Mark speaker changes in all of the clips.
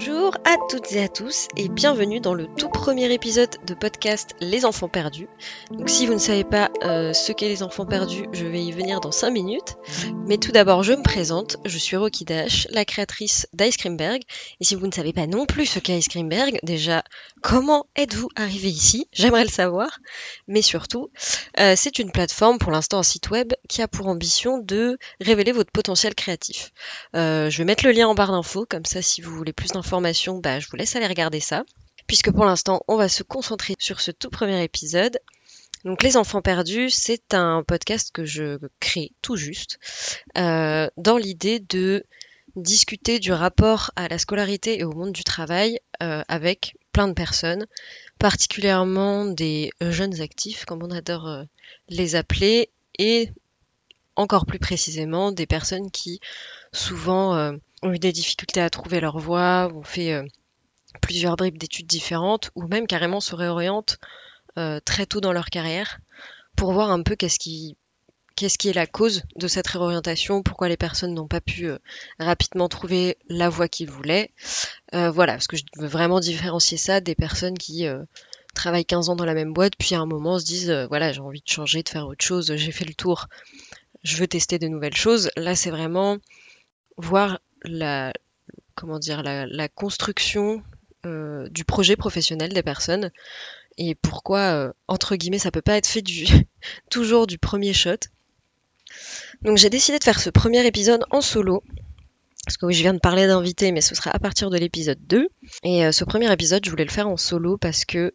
Speaker 1: Bonjour à toutes et à tous et bienvenue dans le tout premier épisode de podcast Les enfants perdus. Donc si vous ne savez pas euh, ce qu'est les enfants perdus, je vais y venir dans 5 minutes. Mais tout d'abord je me présente, je suis Rocky Dash, la créatrice d'Ice Creamberg. Et si vous ne savez pas non plus ce qu'est Ice Creamberg, déjà comment êtes-vous arrivé ici? J'aimerais le savoir. Mais surtout, euh, c'est une plateforme pour l'instant un site web qui a pour ambition de révéler votre potentiel créatif. Euh, je vais mettre le lien en barre d'infos, comme ça si vous voulez plus d'informations, bah, je vous laisse aller regarder ça. Puisque pour l'instant, on va se concentrer sur ce tout premier épisode. Donc Les Enfants Perdus, c'est un podcast que je crée tout juste, euh, dans l'idée de discuter du rapport à la scolarité et au monde du travail euh, avec plein de personnes, particulièrement des jeunes actifs, comme on adore euh, les appeler, et encore plus précisément des personnes qui souvent euh, ont eu des difficultés à trouver leur voie, ont fait euh, plusieurs bribes d'études différentes, ou même carrément se réorientent euh, très tôt dans leur carrière pour voir un peu qu'est-ce qui qu'est-ce qui est la cause de cette réorientation, pourquoi les personnes n'ont pas pu rapidement trouver la voie qu'ils voulaient. voilà, parce que je veux vraiment différencier ça des personnes qui travaillent 15 ans dans la même boîte, puis à un moment se disent, voilà, j'ai envie de changer, de faire autre chose, j'ai fait le tour, je veux tester de nouvelles choses. Là, c'est vraiment voir la, comment dire, la, construction euh, du projet professionnel des personnes et pourquoi, euh, entre guillemets, ça peut pas être fait toujours du premier shot. Donc j'ai décidé de faire ce premier épisode en solo. Parce que oui, je viens de parler d'invité, mais ce sera à partir de l'épisode 2. Et euh, ce premier épisode, je voulais le faire en solo parce que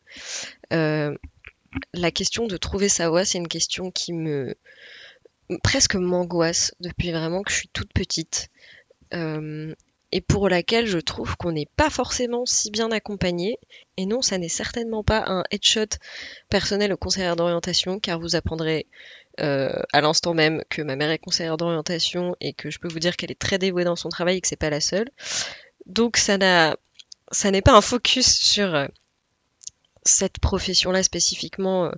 Speaker 1: la question de trouver sa voix, c'est une question qui me presque m'angoisse depuis vraiment que je suis toute petite. Euh, et pour laquelle je trouve qu'on n'est pas forcément si bien accompagné. Et non, ça n'est certainement pas un headshot personnel au conseillère d'orientation, car vous apprendrez euh, à l'instant même que ma mère est conseillère d'orientation et que je peux vous dire qu'elle est très dévouée dans son travail et que c'est pas la seule. Donc ça n'a, ça n'est pas un focus sur euh, cette profession-là spécifiquement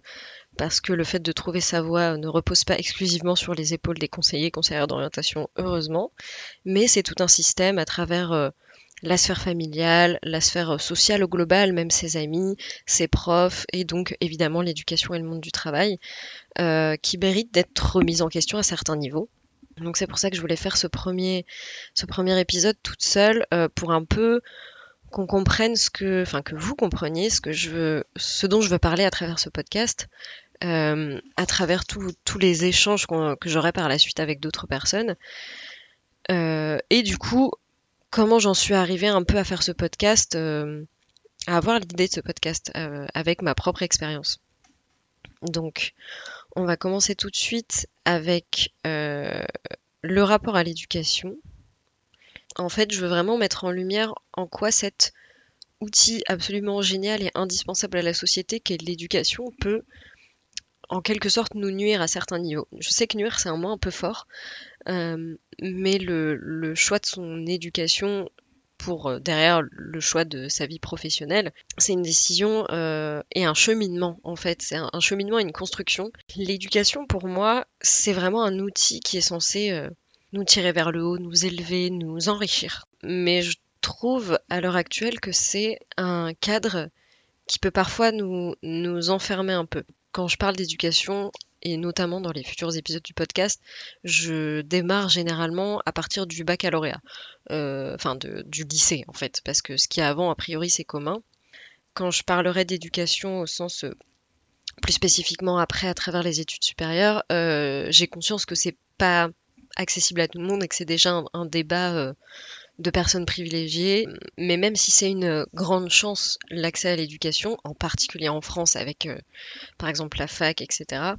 Speaker 1: parce que le fait de trouver sa voie ne repose pas exclusivement sur les épaules des conseillers et conseillères d'orientation, heureusement, mais c'est tout un système à travers euh, la sphère familiale, la sphère euh, sociale au global, même ses amis, ses profs, et donc évidemment l'éducation et le monde du travail, euh, qui méritent d'être remis en question à certains niveaux. Donc c'est pour ça que je voulais faire ce premier, ce premier épisode toute seule pour un peu qu'on comprenne ce que, enfin que vous compreniez ce que je veux, ce dont je veux parler à travers ce podcast, euh, à travers tous les échanges que j'aurai par la suite avec d'autres personnes. Euh, et du coup, comment j'en suis arrivée un peu à faire ce podcast, euh, à avoir l'idée de ce podcast avec ma propre expérience. Donc, on va commencer tout de suite avec le rapport à l'éducation. En fait, je veux vraiment mettre en lumière en quoi cet outil absolument génial et indispensable à la société qu'est l'éducation peut en quelque sorte nous nuire à certains niveaux. Je sais que nuire c'est un mot un peu fort, euh, mais le, choix de son éducation pour euh, derrière le choix de sa vie professionnelle, c'est une décision euh, et un cheminement en fait, c'est un, cheminement et une construction. L'éducation pour moi c'est vraiment un outil qui est censé nous tirer vers le haut, nous élever, nous enrichir. Mais je trouve à l'heure actuelle que c'est un cadre qui peut parfois nous, nous enfermer un peu quand je parle d'éducation, et notamment dans les futurs épisodes du podcast, je démarre généralement à partir du baccalauréat, euh, enfin du lycée en fait, parce que ce qui est avant, a priori, c'est commun. Quand je parlerai d'éducation au sens euh, plus spécifiquement après à travers les études supérieures, euh, j'ai conscience que c'est pas accessible à tout le monde et que c'est déjà un, débat de personnes privilégiées, mais même si c'est une grande chance l'accès à l'éducation, en particulier en France avec euh, par exemple la fac, etc.,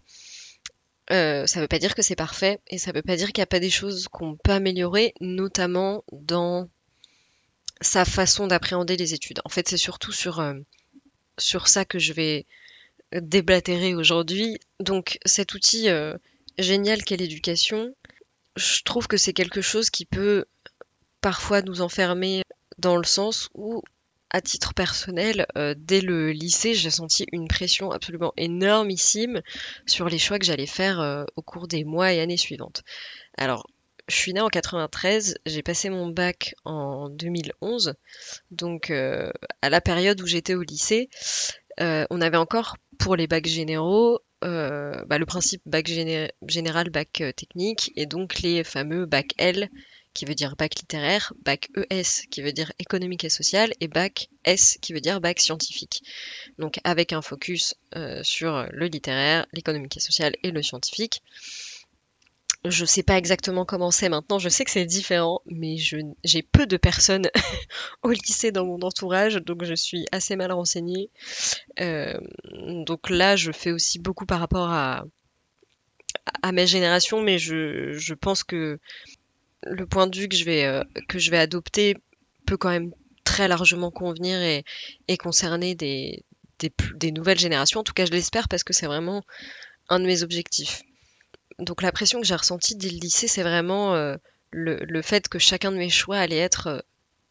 Speaker 1: euh, ça ne veut pas dire que c'est parfait et ça ne veut pas dire qu'il n'y a pas des choses qu'on peut améliorer, notamment dans sa façon d'appréhender les études. En fait, c'est surtout sur, euh, sur ça que je vais déblatérer aujourd'hui. Donc cet outil génial qu'est l'éducation, je trouve que c'est quelque chose qui peut parfois nous enfermer dans le sens où, à titre personnel, euh, dès le lycée, j'ai senti une pression absolument énormissime sur les choix que j'allais faire euh, au cours des mois et années suivantes. Alors, je suis née en 93, j'ai passé mon bac en 2011, donc euh, à la période où j'étais au lycée, on avait encore pour les bacs généraux bah, le principe bac géné- général, bac technique, et donc les fameux bac L qui veut dire bac littéraire, bac ES qui veut dire économique et social, et bac S qui veut dire bac scientifique. Donc avec un focus euh, sur le littéraire, l'économique et social et le scientifique. Je sais pas exactement comment c'est maintenant, je sais que c'est différent, mais j'ai peu de personnes au lycée dans mon entourage, donc je suis assez mal renseignée. Euh, donc là, je fais aussi beaucoup par rapport à, à ma génération, mais je, je pense que le point de vue que je vais, euh, que je vais adopter peut quand même très largement convenir et, concerner des, nouvelles générations. En tout cas, je l'espère parce que c'est vraiment un de mes objectifs. Donc la pression que j'ai ressentie dès le lycée, c'est vraiment euh, le, fait que chacun de mes choix allait être euh,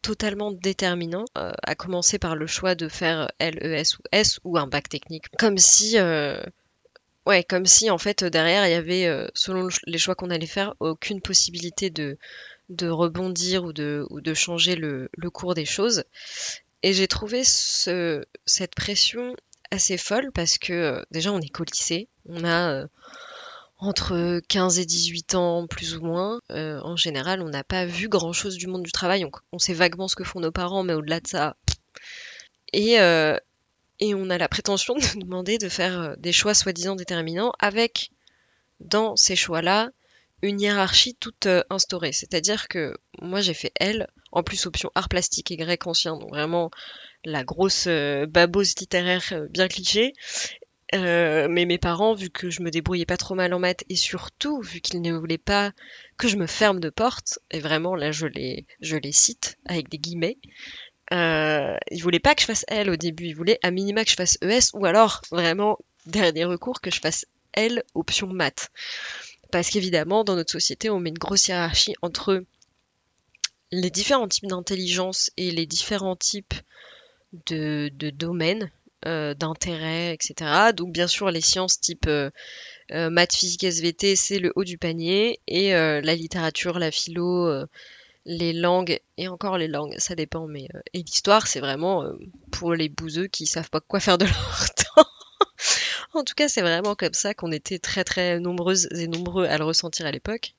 Speaker 1: totalement déterminant, à commencer par le choix de faire LES ou S ou un bac technique. Comme si, ouais, comme si en fait derrière il y avait, euh, selon les choix qu'on allait faire, aucune possibilité de, de rebondir ou de, de changer le, le cours des choses. Et j'ai trouvé ce, cette pression assez folle parce que euh, déjà on est qu'au lycée, on a euh, entre 15 et 18 ans plus ou moins. Euh, en général, on n'a pas vu grand-chose du monde du travail, on, on sait vaguement ce que font nos parents, mais au-delà de ça. Euh, et on a la prétention de demander de faire euh, des choix soi-disant déterminants avec, dans ces choix-là, une hiérarchie toute euh, instaurée. C'est-à-dire que moi j'ai fait L, en plus option art plastique et grec ancien, donc vraiment la grosse euh, babose littéraire bien cliché. Euh, mais mes parents, vu que je me débrouillais pas trop mal en maths et surtout vu qu'ils ne voulaient pas que je me ferme de porte, et vraiment là je les, je les cite avec des guillemets, euh, ils voulaient pas que je fasse L au début, ils voulaient à minima que je fasse ES ou alors vraiment dernier recours que je fasse L option maths. Parce qu'évidemment dans notre société on met une grosse hiérarchie entre les différents types d'intelligence et les différents types de, de domaines euh, d'intérêt, etc. Donc bien sûr les sciences type euh, euh, maths, physique, SVT, c'est le haut du panier, et euh, la littérature, la philo, les langues, et encore les langues, ça dépend, mais euh, et l'histoire, c'est vraiment euh, pour les bouseux qui savent pas quoi faire de leur temps. En tout cas, c'est vraiment comme ça qu'on était très très nombreuses et nombreux à le ressentir à l'époque.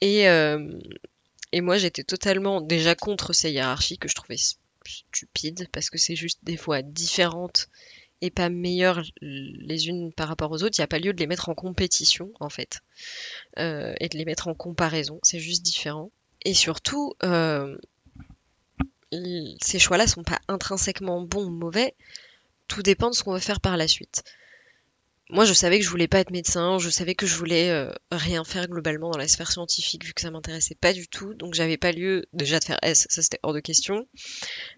Speaker 1: Et, euh, et moi, j'étais totalement déjà contre ces hiérarchies que je trouvais stupides parce que c'est juste des fois différentes et pas meilleures les unes par rapport aux autres. Il n'y a pas lieu de les mettre en compétition en fait et de les mettre en comparaison. C'est juste différent. Et surtout, euh, ces choix-là sont pas intrinsèquement bons ou mauvais. Tout dépend de ce qu'on veut faire par la suite. Moi, je savais que je voulais pas être médecin, je savais que je voulais euh, rien faire globalement dans la sphère scientifique vu que ça m'intéressait pas du tout, donc j'avais pas lieu déjà de faire S, ça c'était hors de question,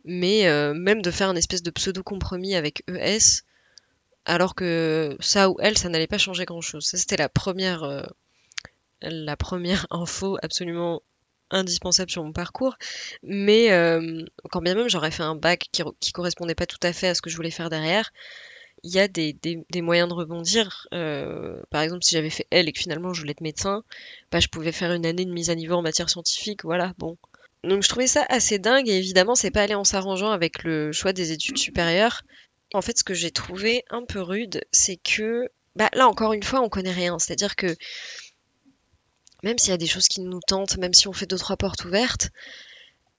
Speaker 1: mais euh, même de faire un espèce de pseudo compromis avec ES, alors que ça ou elle, ça n'allait pas changer grand-chose. Ça c'était la première, la première info absolument indispensable sur mon parcours, mais euh, quand bien même j'aurais fait un bac qui, qui correspondait pas tout à fait à ce que je voulais faire derrière, il y a des, moyens de rebondir. Euh, par exemple, si j'avais fait L et que finalement je voulais être médecin, bah, je pouvais faire une année de mise à niveau en matière scientifique, voilà, bon. Donc je trouvais ça assez dingue et évidemment c'est pas aller en s'arrangeant avec le choix des études supérieures. En fait, ce que j'ai trouvé un peu rude, c'est que bah, là encore une fois on connaît rien, c'est-à-dire que même s'il y a des choses qui nous tentent, même si on fait deux trois portes ouvertes,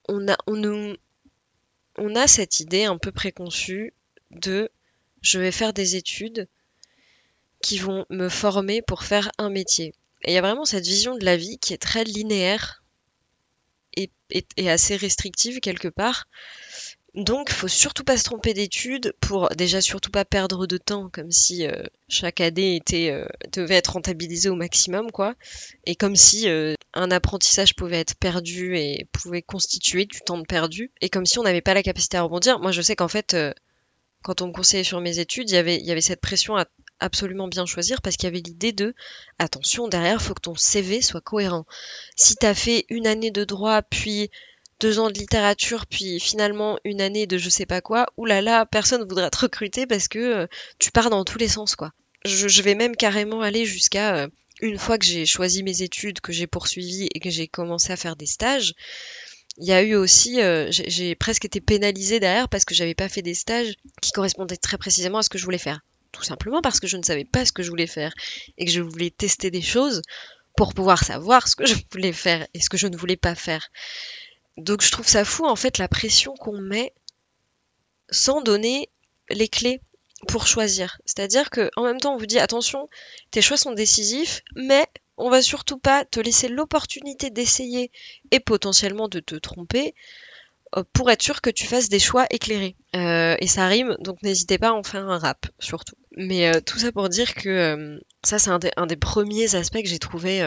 Speaker 1: on a on nous on a cette idée un peu préconçue de je vais faire des études qui vont me former pour faire un métier. Et il y a vraiment cette vision de la vie qui est très linéaire et, assez restrictive quelque part. Donc, faut surtout pas se tromper d'études pour déjà surtout pas perdre de temps, comme si euh, chaque année était euh, devait être rentabilisée au maximum, quoi. Et comme si euh, un apprentissage pouvait être perdu et pouvait constituer du temps perdu, et comme si on n'avait pas la capacité à rebondir. Moi, je sais qu'en fait, euh, quand on me conseillait sur mes études, il y avait, il y avait cette pression à absolument bien choisir parce qu'il y avait l'idée de attention, derrière, faut que ton CV soit cohérent. Si t'as fait une année de droit, puis deux ans de littérature, puis finalement une année de je sais pas quoi, oulala, personne voudra te recruter parce que euh, tu pars dans tous les sens, quoi. Je, vais même carrément aller jusqu'à euh, une fois que j'ai choisi mes études, que j'ai poursuivi et que j'ai commencé à faire des stages, il y a eu aussi, euh, j'ai presque été pénalisée derrière parce que j'avais pas fait des stages qui correspondaient très précisément à ce que je voulais faire. Tout simplement parce que je ne savais pas ce que je voulais faire et que je voulais tester des choses pour pouvoir savoir ce que je voulais faire et ce que je ne voulais pas faire. Donc je trouve ça fou en fait la pression qu'on met sans donner les clés pour choisir. C'est-à-dire que en même temps on vous dit attention, tes choix sont décisifs, mais on va surtout pas te laisser l'opportunité d'essayer et potentiellement de te tromper euh, pour être sûr que tu fasses des choix éclairés. Euh, et ça rime, donc n'hésitez pas à en faire un rap, surtout. Mais euh, tout ça pour dire que ça, c'est un, un, des premiers aspects que j'ai trouvé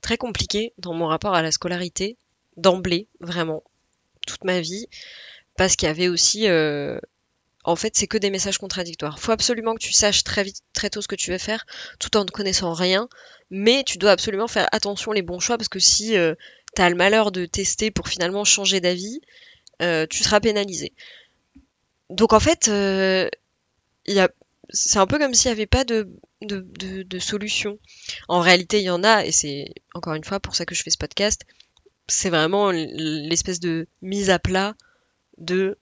Speaker 1: très compliqué dans mon rapport à la scolarité, d'emblée, vraiment, toute ma vie, parce qu'il y avait aussi en fait, c'est que des messages contradictoires. Faut absolument que tu saches très vite, très tôt ce que tu veux faire, tout en ne connaissant rien, mais tu dois absolument faire attention les bons choix, parce que si euh, tu as le malheur de tester pour finalement changer d'avis, euh, tu seras pénalisé. Donc en fait, euh, c'est un peu comme s'il n'y avait pas de, solution. En réalité, il y en a, et c'est encore une fois pour ça que je fais ce podcast, c'est vraiment l'espèce de mise à plat de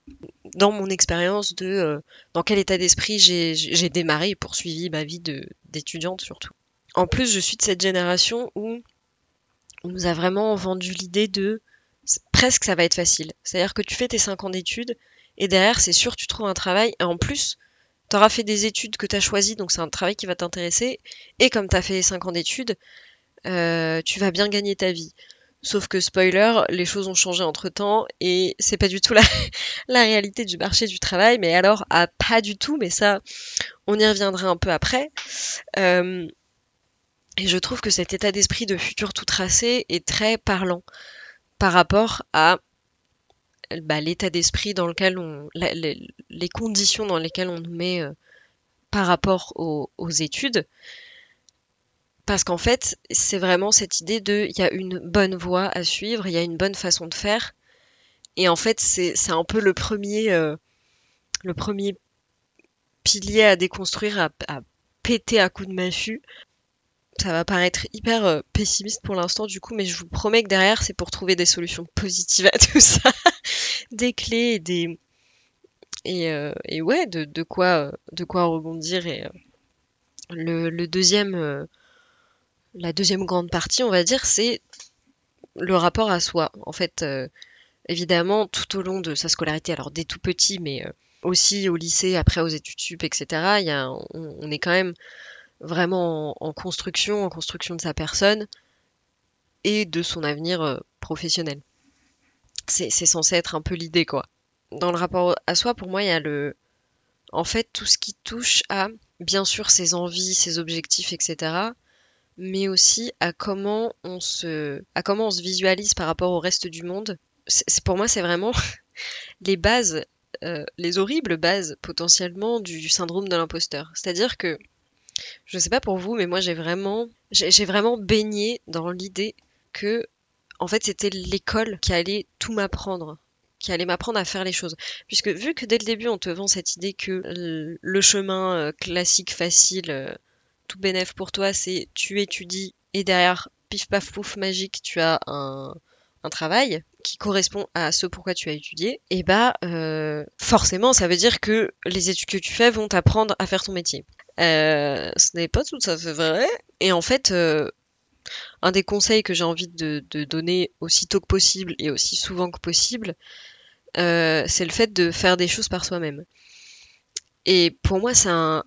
Speaker 1: dans mon expérience de euh, dans quel état d'esprit j'ai démarré et poursuivi ma vie d'étudiante surtout. En plus, je suis de cette génération où on nous a vraiment vendu l'idée de presque ça va être facile. C'est-à-dire que tu fais tes 5 ans d'études et derrière, c'est sûr, tu trouves un travail et en plus, tu auras fait des études que tu as choisies, donc c'est un travail qui va t'intéresser. Et comme tu as fait 5 ans d'études, euh, tu vas bien gagner ta vie. Sauf que spoiler, les choses ont changé entre temps et c'est pas du tout la, la réalité du marché du travail, mais alors ah, pas du tout, mais ça, on y reviendra un peu après. Euh, et je trouve que cet état d'esprit de futur tout tracé est très parlant par rapport à bah, l'état d'esprit dans lequel on, les, conditions dans lesquelles on nous met euh, par rapport aux études. Parce qu'en fait, c'est vraiment cette idée de il y a une bonne voie à suivre, il y a une bonne façon de faire. Et en fait, c'est un peu le premier, euh, le premier pilier à déconstruire, à, à, péter à coups de massue. Ça va paraître hyper euh, pessimiste pour l'instant du coup, mais je vous promets que derrière, c'est pour trouver des solutions positives à tout ça. des clés et des... Et, euh, ouais, de, quoi, de quoi rebondir. Et le deuxième la deuxième grande partie, on va dire, c'est le rapport à soi. En fait, euh, évidemment, tout au long de sa scolarité, alors dès tout petit, mais euh, aussi au lycée, après aux études sup, etc., on, est quand même vraiment en, construction, en construction de sa personne et de son avenir euh, professionnel. C'est censé être un peu l'idée, quoi. Dans le rapport à soi, pour moi, il y a le... En fait, tout ce qui touche à, bien sûr, ses envies, ses objectifs, etc., mais aussi à comment on se, à comment on se visualise par rapport au reste du monde. Pour moi, c'est vraiment les bases, euh, les horribles bases potentiellement du, syndrome de l'imposteur. C'est-à-dire que, je sais pas pour vous, mais moi j'ai vraiment, j'ai, vraiment baigné dans l'idée que, en fait, c'était l'école qui allait tout m'apprendre qui allait m'apprendre à faire les choses. Puisque vu que dès le début on te vend cette idée que le chemin euh, classique, facile, euh, tout bénéf pour toi, c'est tu étudies et derrière, pif paf pouf magique, tu as un, travail qui correspond à ce pourquoi tu as étudié, et bah euh, forcément ça veut dire que les études que tu fais vont t'apprendre à faire ton métier. Euh, ce n'est pas tout à fait vrai. Et en fait, euh, un des conseils que j'ai envie de, donner aussitôt que possible et aussi souvent que possible, c'est le fait de faire des choses par soi-même. Et pour moi, c'est un,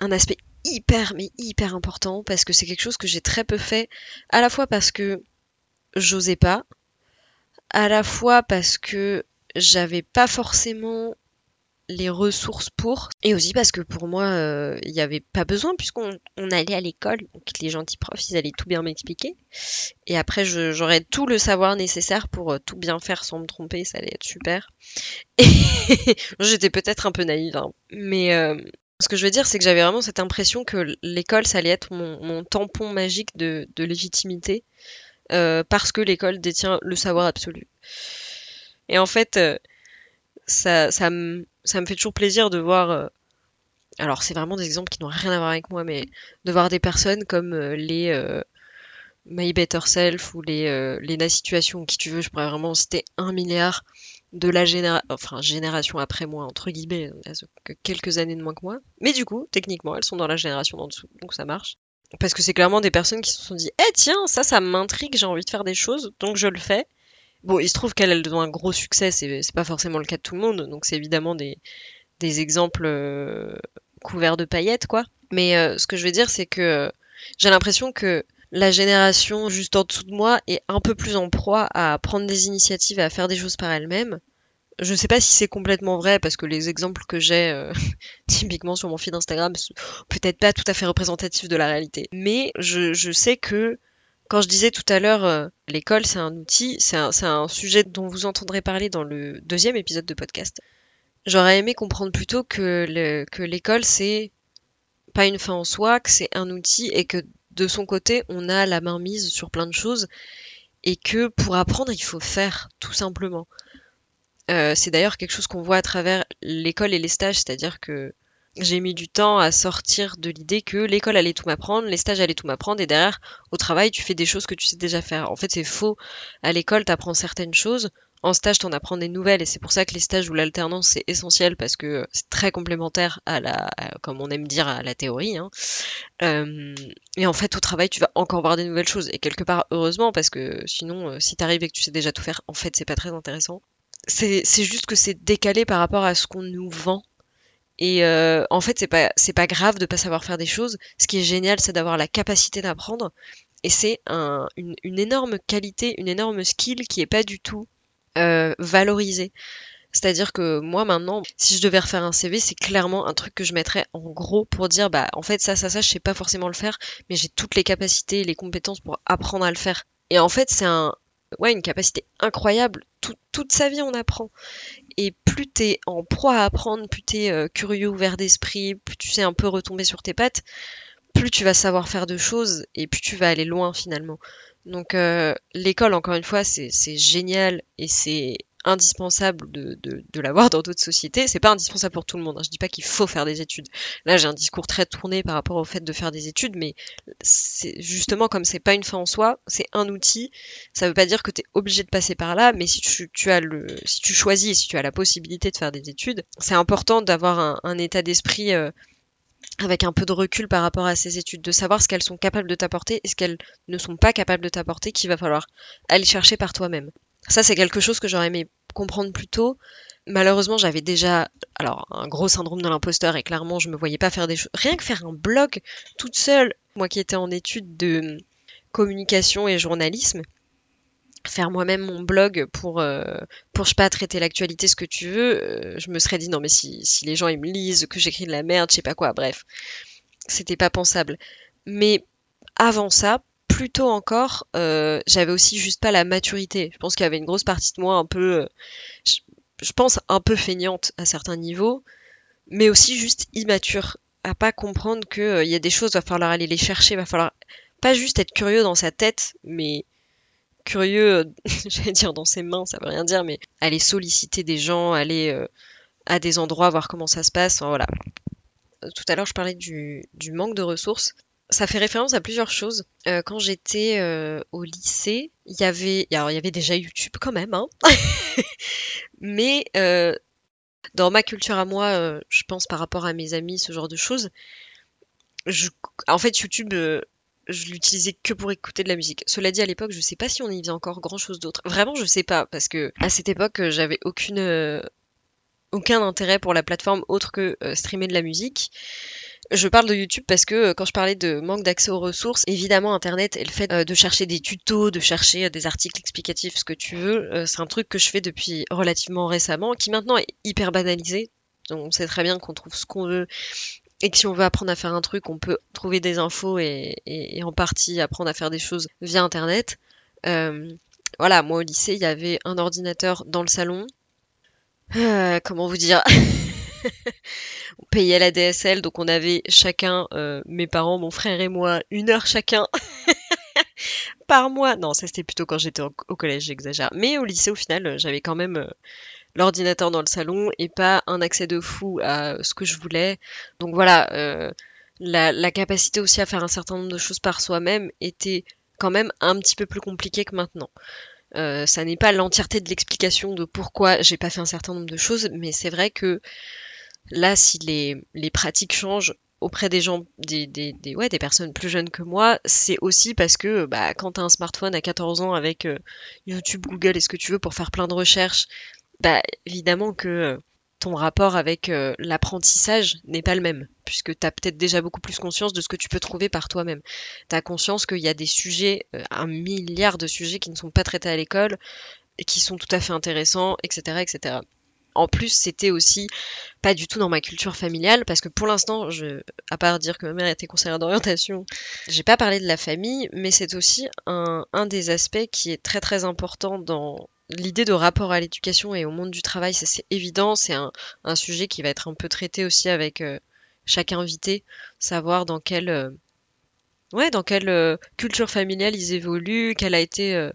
Speaker 1: un aspect hyper, mais hyper important parce que c'est quelque chose que j'ai très peu fait, à la fois parce que j'osais pas, à la fois parce que j'avais pas forcément les ressources pour, et aussi parce que pour moi, euh, il n'y avait pas besoin puisqu'on allait à l'école, donc les gentils profs, ils allaient tout bien m'expliquer, et après j'aurais tout le savoir nécessaire pour euh, tout bien faire sans me tromper, ça allait être super. Et j'étais peut-être un peu naïve, hein. mais euh, ce que je veux dire, c'est que j'avais vraiment cette impression que l'école, ça allait être mon, tampon magique de, légitimité, euh, parce que l'école détient le savoir absolu. Et en fait, euh, ça, me, fait toujours plaisir de voir, euh, alors c'est vraiment des exemples qui n'ont rien à voir avec moi, mais de voir des personnes comme les My Better Self ou les euh, Situation, qui tu veux, je pourrais vraiment citer un milliard de la génération, enfin génération après moi entre guillemets, que quelques années de moins que moi. Mais du coup, techniquement, elles sont dans la génération d'en dessous, donc ça marche. Parce que c'est clairement des personnes qui se sont dit, eh tiens, ça, ça m'intrigue, j'ai envie de faire des choses, donc je le fais. Bon, il se trouve qu'elle a un gros succès, c'est pas forcément le cas de tout le monde, donc c'est évidemment des, des exemples euh, couverts de paillettes, quoi. Mais euh, ce que je veux dire, c'est que euh, j'ai l'impression que la génération juste en dessous de moi est un peu plus en proie à prendre des initiatives et à faire des choses par elle-même. Je sais pas si c'est complètement vrai parce que les exemples que j'ai typiquement sur mon feed Instagram sont peut-être pas tout à fait représentatifs de la réalité. Mais je, sais que quand je disais tout à l'heure, euh, l'école, c'est un outil, c'est un, un, sujet dont vous entendrez parler dans le deuxième épisode de podcast. J'aurais aimé comprendre plutôt que l'école, c'est pas une fin en soi, que c'est un outil et que de son côté, on a la main mise sur plein de choses et que pour apprendre, il faut faire, tout simplement. Euh, c'est d'ailleurs quelque chose qu'on voit à travers l'école et les stages, c'est-à-dire que j'ai mis du temps à sortir de l'idée que l'école allait tout m'apprendre, les stages allaient tout m'apprendre, et derrière, au travail, tu fais des choses que tu sais déjà faire. En fait, c'est faux. À l'école, tu apprends certaines choses. En stage, t'en apprends des nouvelles, et c'est pour ça que les stages ou l'alternance, c'est essentiel, parce que c'est très complémentaire à la, comme on aime dire, à la théorie. Hein. Euh, et en fait, au travail, tu vas encore voir des nouvelles choses. Et quelque part, heureusement, parce que sinon, euh, si t'arrives et que tu sais déjà tout faire, en fait, c'est pas très intéressant. C'est juste que c'est décalé par rapport à ce qu'on nous vend et euh, en fait, c'est pas pas grave de pas savoir faire des choses. Ce qui est génial, c'est d'avoir la capacité d'apprendre. Et c'est un, une, une, énorme qualité, une énorme skill qui est pas du tout euh, valorisée. C'est-à-dire que moi maintenant, si je devais refaire un CV, c'est clairement un truc que je mettrais en gros pour dire bah en fait ça ça ça je sais pas forcément le faire, mais j'ai toutes les capacités et les compétences pour apprendre à le faire. Et en fait c'est un ouais une capacité incroyable. toute sa vie on apprend. Et plus t'es en proie à apprendre, plus t'es euh, curieux, ouvert d'esprit, plus tu sais un peu retomber sur tes pattes, plus tu vas savoir faire de choses et plus tu vas aller loin finalement. Donc euh, l'école, encore une fois, c'est génial et c'est indispensable de, de, de l'avoir dans d'autres sociétés. C'est pas indispensable pour tout le monde. Hein. Je dis pas qu'il faut faire des études. Là, j'ai un discours très tourné par rapport au fait de faire des études, mais c'est justement comme c'est pas une fin en soi, c'est un outil. Ça veut pas dire que tu es obligé de passer par là, mais si tu, tu, as le, si tu choisis, si tu as la possibilité de faire des études, c'est important d'avoir un, un, état d'esprit euh, avec un peu de recul par rapport à ces études, de savoir ce qu'elles sont capables de t'apporter et ce qu'elles ne sont pas capables de t'apporter, qu'il va falloir aller chercher par toi-même. Ça, c'est quelque chose que j'aurais aimé comprendre plus tôt. Malheureusement, j'avais déjà alors un gros syndrome de l'imposteur et clairement, je me voyais pas faire des choses. Rien que faire un blog toute seule, moi qui étais en études de communication et journalisme, faire moi-même mon blog pour euh, pour je sais pas traiter l'actualité ce que tu veux euh, je me serais dit non mais si, si les gens ils me lisent que j'écris de la merde je sais pas quoi bref c'était pas pensable mais avant ça plus tôt encore, euh, j'avais aussi juste pas la maturité. Je pense qu'il y avait une grosse partie de moi un peu, euh, je, pense un peu feignante à certains niveaux, mais aussi juste immature, à pas comprendre que il y a des choses, va falloir aller les chercher, va falloir pas juste être curieux dans sa tête, mais curieux, j'allais dire dans ses mains, ça veut rien dire, mais aller solliciter des gens, aller à des endroits, voir comment ça se passe, voilà. Tout à l'heure, je parlais du, manque de ressources ça fait référence à plusieurs choses. Euh, quand j'étais euh, au lycée, il y avait, alors il y avait déjà YouTube quand même, hein. mais euh, dans ma culture à moi, je pense par rapport à mes amis, ce genre de choses, en fait YouTube, je l'utilisais que pour écouter de la musique. Cela dit, à l'époque, je sais pas si on y faisait encore grand chose d'autre. Vraiment, je sais pas, parce que à cette époque, j'avais aucune, aucun intérêt pour la plateforme autre que streamer de la musique. Je parle de YouTube parce que euh, quand je parlais de manque d'accès aux ressources, évidemment Internet et le fait euh, de chercher des tutos, de chercher euh, des articles explicatifs, ce que tu veux, c'est un truc que je fais depuis relativement récemment, qui maintenant est hyper banalisé. Donc on sait très bien qu'on trouve ce qu'on veut et que si on veut apprendre à faire un truc, on peut trouver des infos et, en partie apprendre à faire des choses via Internet. Euh, voilà, moi au lycée, il y avait un ordinateur dans le salon. Euh, comment vous dire on payait la DSL, donc on avait chacun, euh, mes parents, mon frère et moi, une heure chacun par mois. Non, ça c'était plutôt quand j'étais au collège, j'exagère. Mais au lycée, au final, j'avais quand même l'ordinateur dans le salon et pas un accès de fou à ce que je voulais. Donc voilà, euh, la, capacité aussi à faire un certain nombre de choses par soi-même était quand même un petit peu plus compliquée que maintenant. Euh, ça n'est pas l'entièreté de l'explication de pourquoi j'ai pas fait un certain nombre de choses, mais c'est vrai que là, si les, pratiques changent, auprès des gens, des, personnes plus jeunes que moi, c'est aussi parce que bah, quand tu un smartphone à 14 ans avec euh, YouTube, Google et ce que tu veux pour faire plein de recherches, bah, évidemment que euh, ton rapport avec euh, l'apprentissage n'est pas le même, puisque tu as peut-être déjà beaucoup plus conscience de ce que tu peux trouver par toi-même. Tu as conscience qu'il y a des sujets, un milliard de sujets qui ne sont pas traités à l'école, et qui sont tout à fait intéressants, etc. etc. En plus, c'était aussi pas du tout dans ma culture familiale parce que pour l'instant, je, à part dire que ma mère était conseillère d'orientation, j'ai pas parlé de la famille, mais c'est aussi un, des aspects qui est très très important dans l'idée de rapport à l'éducation et au monde du travail. C'est évident, c'est un, sujet qui va être un peu traité aussi avec euh, chaque invité, savoir dans quelle, euh, ouais, dans quelle euh, culture familiale ils évoluent, quelle a été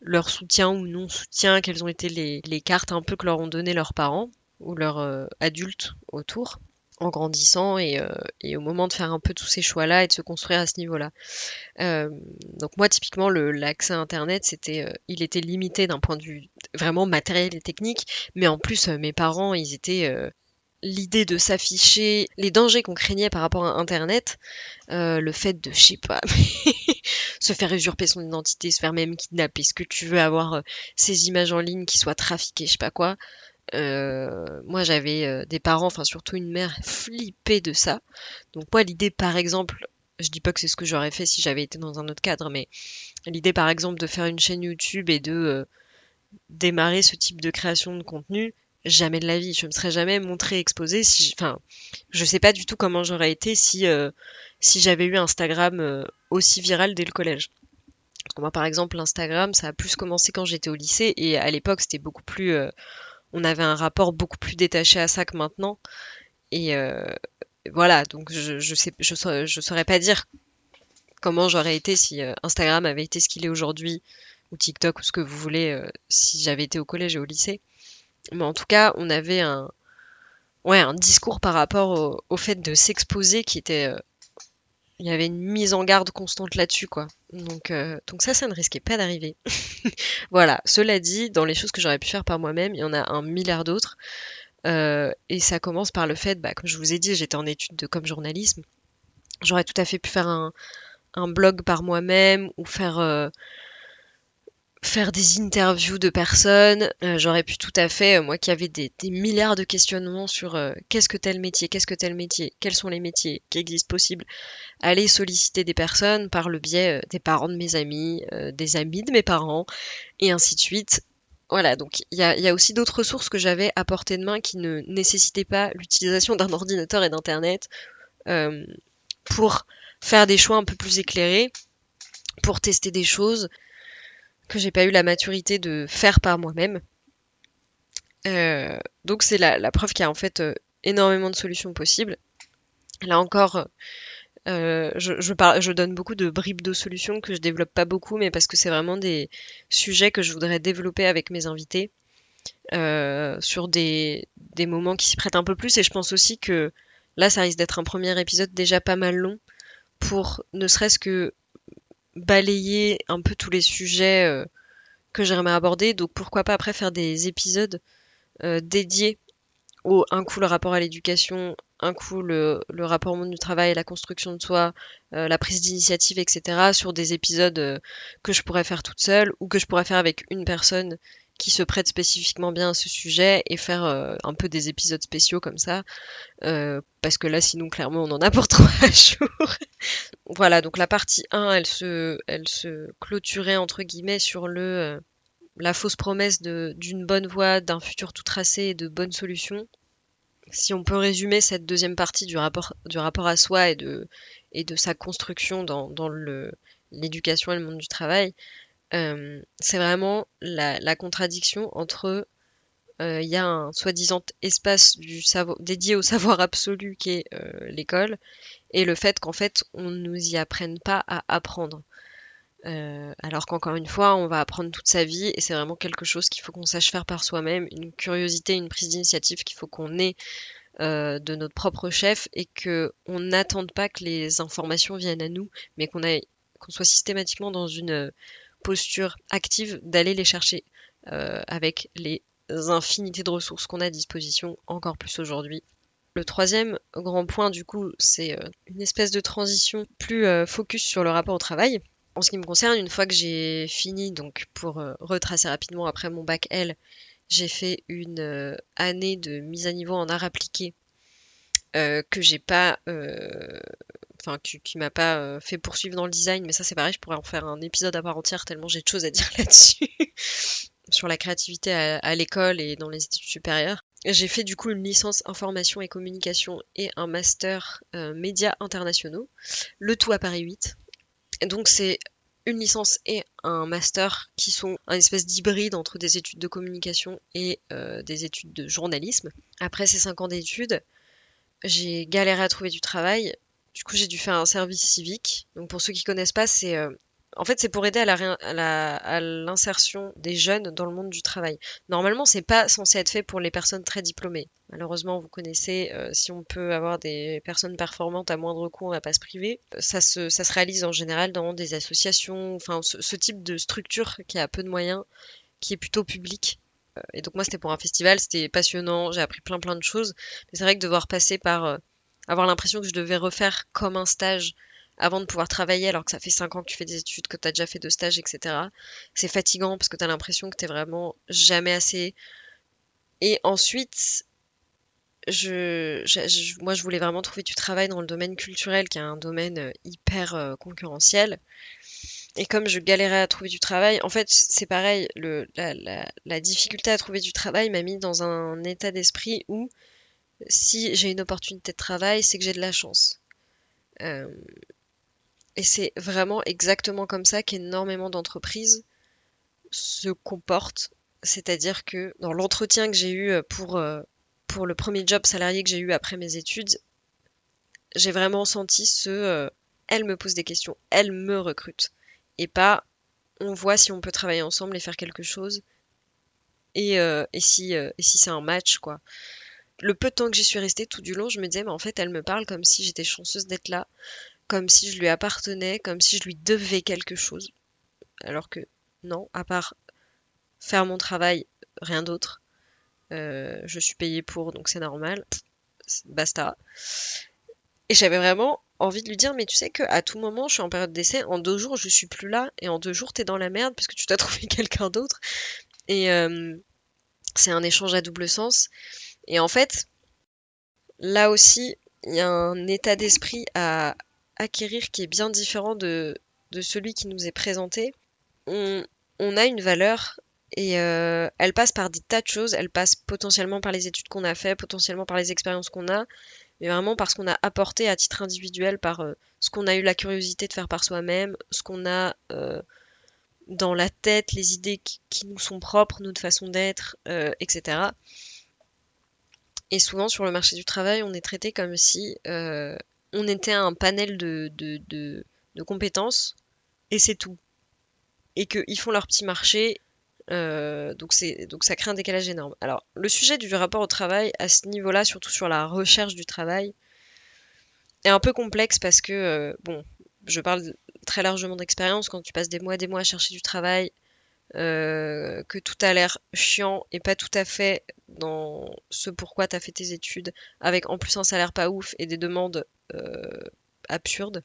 Speaker 1: leur soutien ou non soutien, quelles ont été les, les, cartes un peu que leur ont donné leurs parents ou leurs adultes autour en grandissant et, euh, et, au moment de faire un peu tous ces choix-là et de se construire à ce niveau-là. Euh, donc moi typiquement l'accès à Internet c'était euh, il était limité d'un point de vue vraiment matériel et technique, mais en plus mes parents ils étaient l'idée de s'afficher, les dangers qu'on craignait par rapport à Internet, le fait de, je sais pas, se faire usurper son identité, se faire même kidnapper, ce que tu veux, avoir ces images en ligne qui soient trafiquées, je sais pas quoi. Euh, moi, j'avais euh, des parents, enfin surtout une mère, flippée de ça. Donc moi, l'idée, par exemple, je dis pas que c'est ce que j'aurais fait si j'avais été dans un autre cadre, mais l'idée, par exemple, de faire une chaîne YouTube et de euh, démarrer ce type de création de contenu, jamais de la vie. Je me serais jamais montrée exposée. Enfin, je sais pas du tout comment j'aurais été si si j'avais eu Instagram aussi viral dès le collège. Moi, par exemple, Instagram, ça a plus commencé quand j'étais au lycée et à l'époque, c'était beaucoup plus. Euh, on avait un rapport beaucoup plus détaché à ça que maintenant. Et euh, voilà, donc je, je sais, je, saurais, je saurais pas dire comment j'aurais été si Instagram avait été ce qu'il est aujourd'hui ou TikTok ou ce que vous voulez si j'avais été au collège et au lycée. Mais en tout cas, on avait un, ouais, un discours par rapport au fait de s'exposer qui était. Il y avait une mise en garde constante là-dessus, quoi. Donc, euh, donc ça, ça ne risquait pas d'arriver. voilà. Cela dit, dans les choses que j'aurais pu faire par moi-même, il y en a un milliard d'autres. Euh, et ça commence par le fait, bah, comme je vous ai dit, j'étais en études de comme journalisme. J'aurais tout à fait pu faire un, un blog par moi-même ou faire euh, faire des interviews de personnes. Euh, J'aurais pu tout à fait, euh, moi qui avais des, milliards de questionnements sur euh, qu'est-ce que tel métier, qu'est-ce que tel métier, quels sont les métiers qui existent possibles, aller solliciter des personnes par le biais des parents de mes amis, des amis de mes parents, et ainsi de suite. Voilà, donc il y a, y a, aussi d'autres ressources que j'avais à portée de main qui ne nécessitaient pas l'utilisation d'un ordinateur et d'Internet pour faire des choix un peu plus éclairés, pour tester des choses, que j'ai pas eu la maturité de faire par moi-même. Euh, donc c'est la, preuve qu'il y a en fait euh, énormément de solutions possibles. Là encore, euh, je, donne beaucoup de bribes de solutions que je développe pas beaucoup, mais parce que c'est vraiment des sujets que je voudrais développer avec mes invités sur des moments qui s'y prêtent un peu plus. Et je pense aussi que là, ça risque d'être un premier épisode déjà pas mal long pour ne serait-ce que balayer un peu tous les sujets euh, que j'aimerais aborder. Donc pourquoi pas après faire des épisodes euh, dédiés au un coup le rapport à l'éducation, un coup le, rapport au monde du travail, la construction de soi, euh, la prise d'initiative, etc. sur des épisodes que je pourrais faire toute seule ou que je pourrais faire avec une personne qui se prête spécifiquement bien à ce sujet et faire euh, un peu des épisodes spéciaux comme ça. Euh, parce que là, sinon, clairement, on en a pour trois jours. voilà, donc la partie 1, elle se, elle se clôturait, entre guillemets, sur le, euh, la fausse promesse d'une bonne voie, d'un futur tout tracé et de bonnes solutions. Si on peut résumer cette deuxième partie du rapport, du rapport à soi et de, et de sa construction dans, dans l'éducation et le monde du travail, euh, c'est vraiment la, contradiction entre il euh, y a un soi-disant espace dédié au savoir absolu qui est euh, l'école et le fait qu'en fait on nous y apprenne pas à apprendre. Euh, alors qu'encore une fois, on va apprendre toute sa vie et c'est vraiment quelque chose qu'il faut qu'on sache faire par soi-même, une curiosité, une prise d'initiative qu'il faut qu'on ait de notre propre chef et que on n'attende pas que les informations viennent à nous, mais qu'on qu'on soit systématiquement dans une posture active d'aller les chercher euh, avec les infinités de ressources qu'on a à disposition, encore plus aujourd'hui. Le troisième grand point, du coup, c'est une espèce de transition plus focus sur le rapport au travail. En ce qui me concerne, une fois que j'ai fini, donc pour euh, retracer rapidement après mon bac L, j'ai fait une euh, année de mise à niveau en art appliqué euh, que j'ai pas, enfin qui, m'a pas fait poursuivre dans le design, mais ça c'est pareil, je pourrais en faire un épisode à part entière tellement j'ai de choses à dire là-dessus sur la créativité à, l'école et dans les études supérieures. J'ai fait du coup une licence information et communication et un master médias internationaux, le tout à Paris 8 donc c'est une licence et un master qui sont un espèce d'hybride entre des études de communication et euh, des études de journalisme. Après ces cinq ans d'études, j'ai galéré à trouver du travail. Du coup, j'ai dû faire un service civique. Donc pour ceux qui connaissent pas, c'est euh, en fait, c'est pour aider à l'insertion des jeunes dans le monde du travail. Normalement, c'est pas censé être fait pour les personnes très diplômées. Malheureusement, vous connaissez, euh, si on peut avoir des personnes performantes à moindre coût, on va pas se priver. Ça se, réalise en général dans des associations, ce, type de structure qui a peu de moyens, qui est plutôt public. Euh, et donc moi, c'était pour un festival, c'était passionnant, j'ai appris plein plein de choses. Mais c'est vrai que devoir passer par avoir l'impression que je devais refaire comme un stage avant de pouvoir travailler alors que ça fait 5 ans que tu fais des études, que tu as déjà fait deux stages, etc. C'est fatigant parce que tu as l'impression que tu vraiment jamais assez. Et ensuite, moi je voulais vraiment trouver du travail dans le domaine culturel qui est un domaine euh, hyper euh, concurrentiel. Et comme je galérais à trouver du travail, en fait c'est pareil, le, la, difficulté à trouver du travail m'a mis dans un état d'esprit où si j'ai une opportunité de travail, c'est que j'ai de la chance. Euh, et c'est vraiment exactement comme ça qu'énormément d'entreprises se comportent. C'est-à-dire que dans l'entretien que j'ai eu pour, euh, pour le premier job salarié que j'ai eu après mes études, j'ai vraiment senti ce euh, elle me pose des questions, elle me recrute. Et pas on voit si on peut travailler ensemble et faire quelque chose. Et, euh, et si, et si c'est un match, quoi. Le peu de temps que j'y suis restée tout du long, je me disais, mais en fait, elle me parle comme si j'étais chanceuse d'être là comme si je lui appartenais, comme si je lui devais quelque chose. Alors que non, à part faire mon travail, rien d'autre. Euh, je suis payée pour, donc c'est normal. Basta. Et j'avais vraiment envie de lui dire, mais tu sais que à tout moment, je suis en période d'essai, en deux jours, je suis plus là, et en deux jours, t'es dans la merde parce que tu t'as trouvé quelqu'un d'autre. Et euh, c'est un échange à double sens. Et en fait, là aussi, il y a un état d'esprit à, acquérir qui est bien différent de, celui qui nous est présenté, on, a une valeur et euh, elle passe par des tas de choses. Elle passe potentiellement par les études qu'on a fait, potentiellement par les expériences qu'on a, mais vraiment parce qu'on a apporté à titre individuel par euh, ce qu'on a eu la curiosité de faire par soi-même, ce qu'on a euh, dans la tête, les idées qui, nous sont propres, notre façon d'être, etc. Et souvent sur le marché du travail, on est traité comme si on était un panel de, compétences et c'est tout. Et qu'ils font leur petit marché, euh, donc, donc ça crée un décalage énorme. Alors, le sujet du rapport au travail, à ce niveau-là, surtout sur la recherche du travail, est un peu complexe parce que, euh, bon, je parle très largement d'expérience, quand tu passes des mois et des mois à chercher du travail, euh, que tout a l'air chiant et pas tout à fait dans ce pourquoi tu as fait tes études, avec en plus un salaire pas ouf et des demandes euh, absurdes,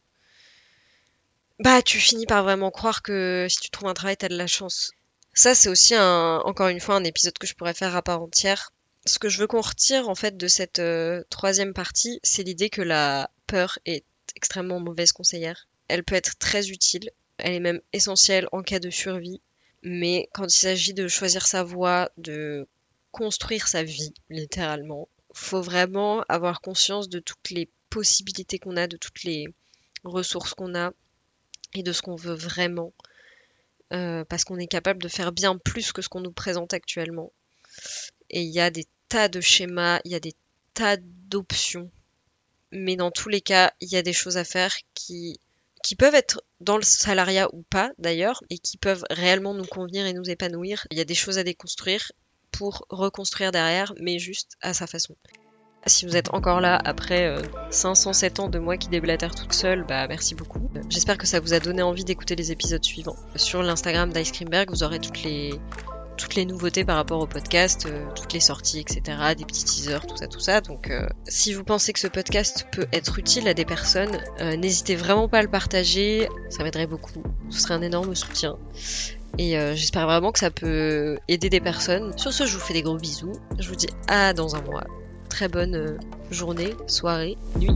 Speaker 1: bah tu finis par vraiment croire que si tu trouves un travail, t'as de la chance. Ça, c'est aussi encore une fois un épisode que je pourrais faire à part entière. Ce que je veux qu'on retire en fait de cette euh, troisième partie, c'est l'idée que la peur est extrêmement mauvaise conseillère. Elle peut être très utile, elle est même essentielle en cas de survie, mais quand il s'agit de choisir sa voie, de construire sa vie, littéralement, faut vraiment avoir conscience de toutes les possibilités qu'on a, de toutes les ressources qu'on a et de ce qu'on veut vraiment. Euh, parce qu'on est capable de faire bien plus que ce qu'on nous présente actuellement. Et il y a des tas de schémas, il y a des tas d'options. Mais dans tous les cas, il y a des choses à faire qui, qui peuvent être dans le salariat ou pas d'ailleurs, et qui peuvent réellement nous convenir et nous épanouir. Il y a des choses à déconstruire pour reconstruire derrière, mais juste à sa façon. Si vous êtes encore là après 507 euh, ans de moi qui déblatère toute seule, bah merci beaucoup. J'espère que ça vous a donné envie d'écouter les épisodes suivants. Sur l'Instagram d'Ice Creamberg, vous aurez toutes les toutes les nouveautés par rapport au podcast, euh, toutes les sorties, etc., des petits teasers, tout ça, tout ça. Donc, euh, si vous pensez que ce podcast peut être utile à des personnes, n'hésitez vraiment pas à le partager, ça m'aiderait beaucoup. Ce serait un énorme soutien. Et j'espère vraiment que ça peut aider des personnes. Sur ce, je vous fais des gros bisous. Je vous dis à dans un mois très bonne euh, journée, soirée, nuit.